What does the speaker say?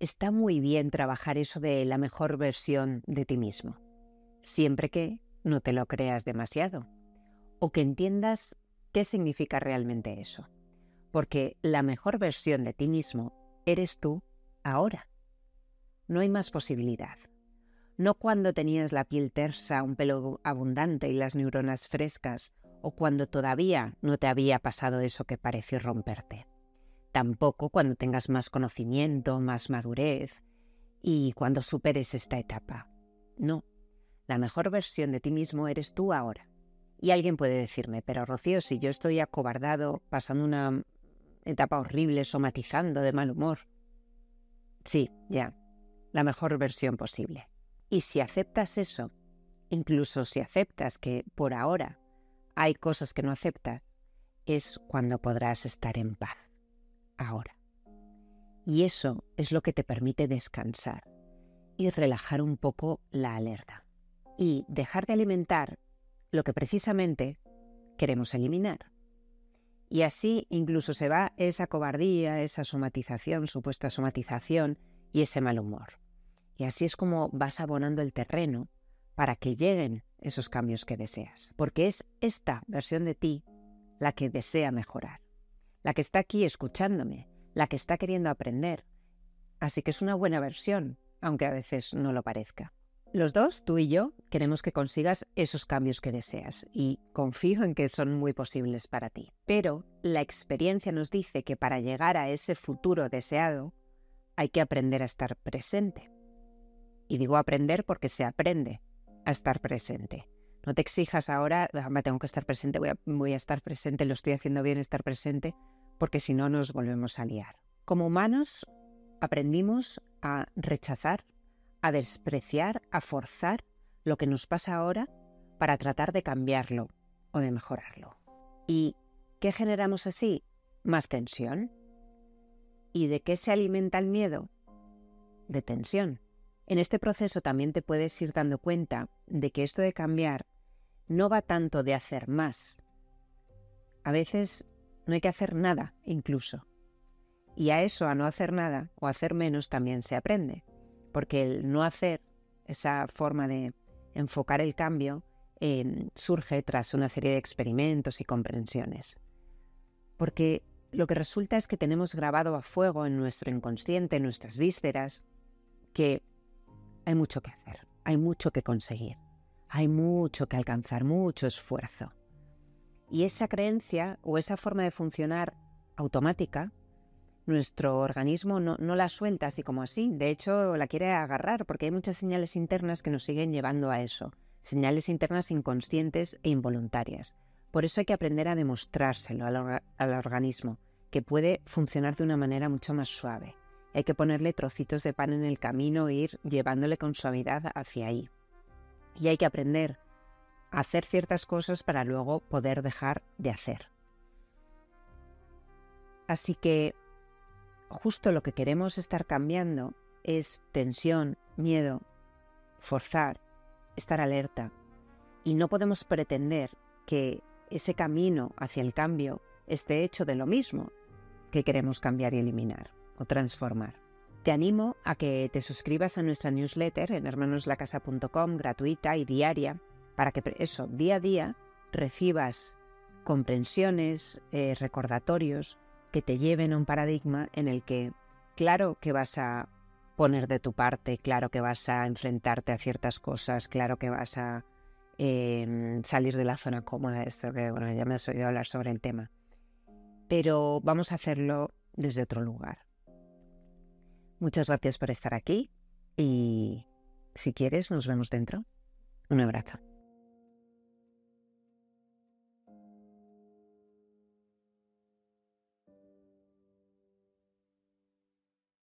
está muy bien trabajar eso de la mejor versión de ti mismo, siempre que no te lo creas demasiado o que entiendas qué significa realmente eso. Porque la mejor versión de ti mismo eres tú ahora. No hay más posibilidad. No cuando tenías la piel tersa, un pelo abundante y las neuronas frescas, o cuando todavía no te había pasado eso que pareció romperte. Tampoco cuando tengas más conocimiento, más madurez y cuando superes esta etapa. No, la mejor versión de ti mismo eres tú ahora. Y alguien puede decirme, pero Rocío, si yo estoy acobardado, pasando una etapa horrible, somatizando de mal humor. Sí, ya, la mejor versión posible. Y si aceptas eso, incluso si aceptas que por ahora hay cosas que no aceptas, es cuando podrás estar en paz. Ahora. Y eso es lo que te permite descansar y relajar un poco la alerta. Y dejar de alimentar lo que precisamente queremos eliminar. Y así incluso se va esa cobardía, esa somatización, supuesta somatización y ese mal humor. Y así es como vas abonando el terreno para que lleguen esos cambios que deseas, porque es esta versión de ti la que desea mejorar, la que está aquí escuchándome, la que está queriendo aprender. Así que es una buena versión, aunque a veces no lo parezca. Los dos, tú y yo, queremos que consigas esos cambios que deseas y confío en que son muy posibles para ti. Pero la experiencia nos dice que para llegar a ese futuro deseado hay que aprender a estar presente. Y digo aprender porque se aprende, a estar presente. No te exijas ahora, ah, tengo que estar presente, voy a, voy a estar presente, lo estoy haciendo bien estar presente, porque si no nos volvemos a liar. Como humanos aprendimos a rechazar, a despreciar, a forzar lo que nos pasa ahora para tratar de cambiarlo o de mejorarlo. ¿Y qué generamos así? Más tensión. ¿Y de qué se alimenta el miedo? De tensión. En este proceso también te puedes ir dando cuenta de que esto de cambiar no va tanto de hacer más. A veces no hay que hacer nada incluso. Y a eso, a no hacer nada o hacer menos, también se aprende. Porque el no hacer, esa forma de enfocar el cambio, eh, surge tras una serie de experimentos y comprensiones. Porque lo que resulta es que tenemos grabado a fuego en nuestro inconsciente, en nuestras vísceras, que hay mucho que hacer, hay mucho que conseguir, hay mucho que alcanzar, mucho esfuerzo. Y esa creencia o esa forma de funcionar automática, nuestro organismo no, la suelta así como así, de hecho la quiere agarrar porque hay muchas señales internas que nos siguen llevando a eso, señales internas inconscientes e involuntarias. Por eso hay que aprender a demostrárselo al organismo, que puede funcionar de una manera mucho más suave. Hay que ponerle trocitos de pan en el camino e ir llevándole con suavidad hacia ahí. Y hay que aprender a hacer ciertas cosas para luego poder dejar de hacer. Así que justo lo que queremos estar cambiando es tensión, miedo, forzar, estar alerta. Y no podemos pretender que ese camino hacia el cambio esté hecho de lo mismo que queremos cambiar y eliminar o transformar. Te animo a que te suscribas a nuestra newsletter en hermanoslacasa.com gratuita y diaria para que eso, día a día, recibas comprensiones, eh, recordatorios que te lleven a un paradigma en el que, claro que vas a poner de tu parte, claro que vas a enfrentarte a ciertas cosas, claro que vas a em, salir de la zona cómoda, esto que bueno, ya me has oído hablar sobre el tema, pero vamos a hacerlo desde otro lugar. Muchas gracias por estar aquí y si quieres nos vemos dentro. Un abrazo.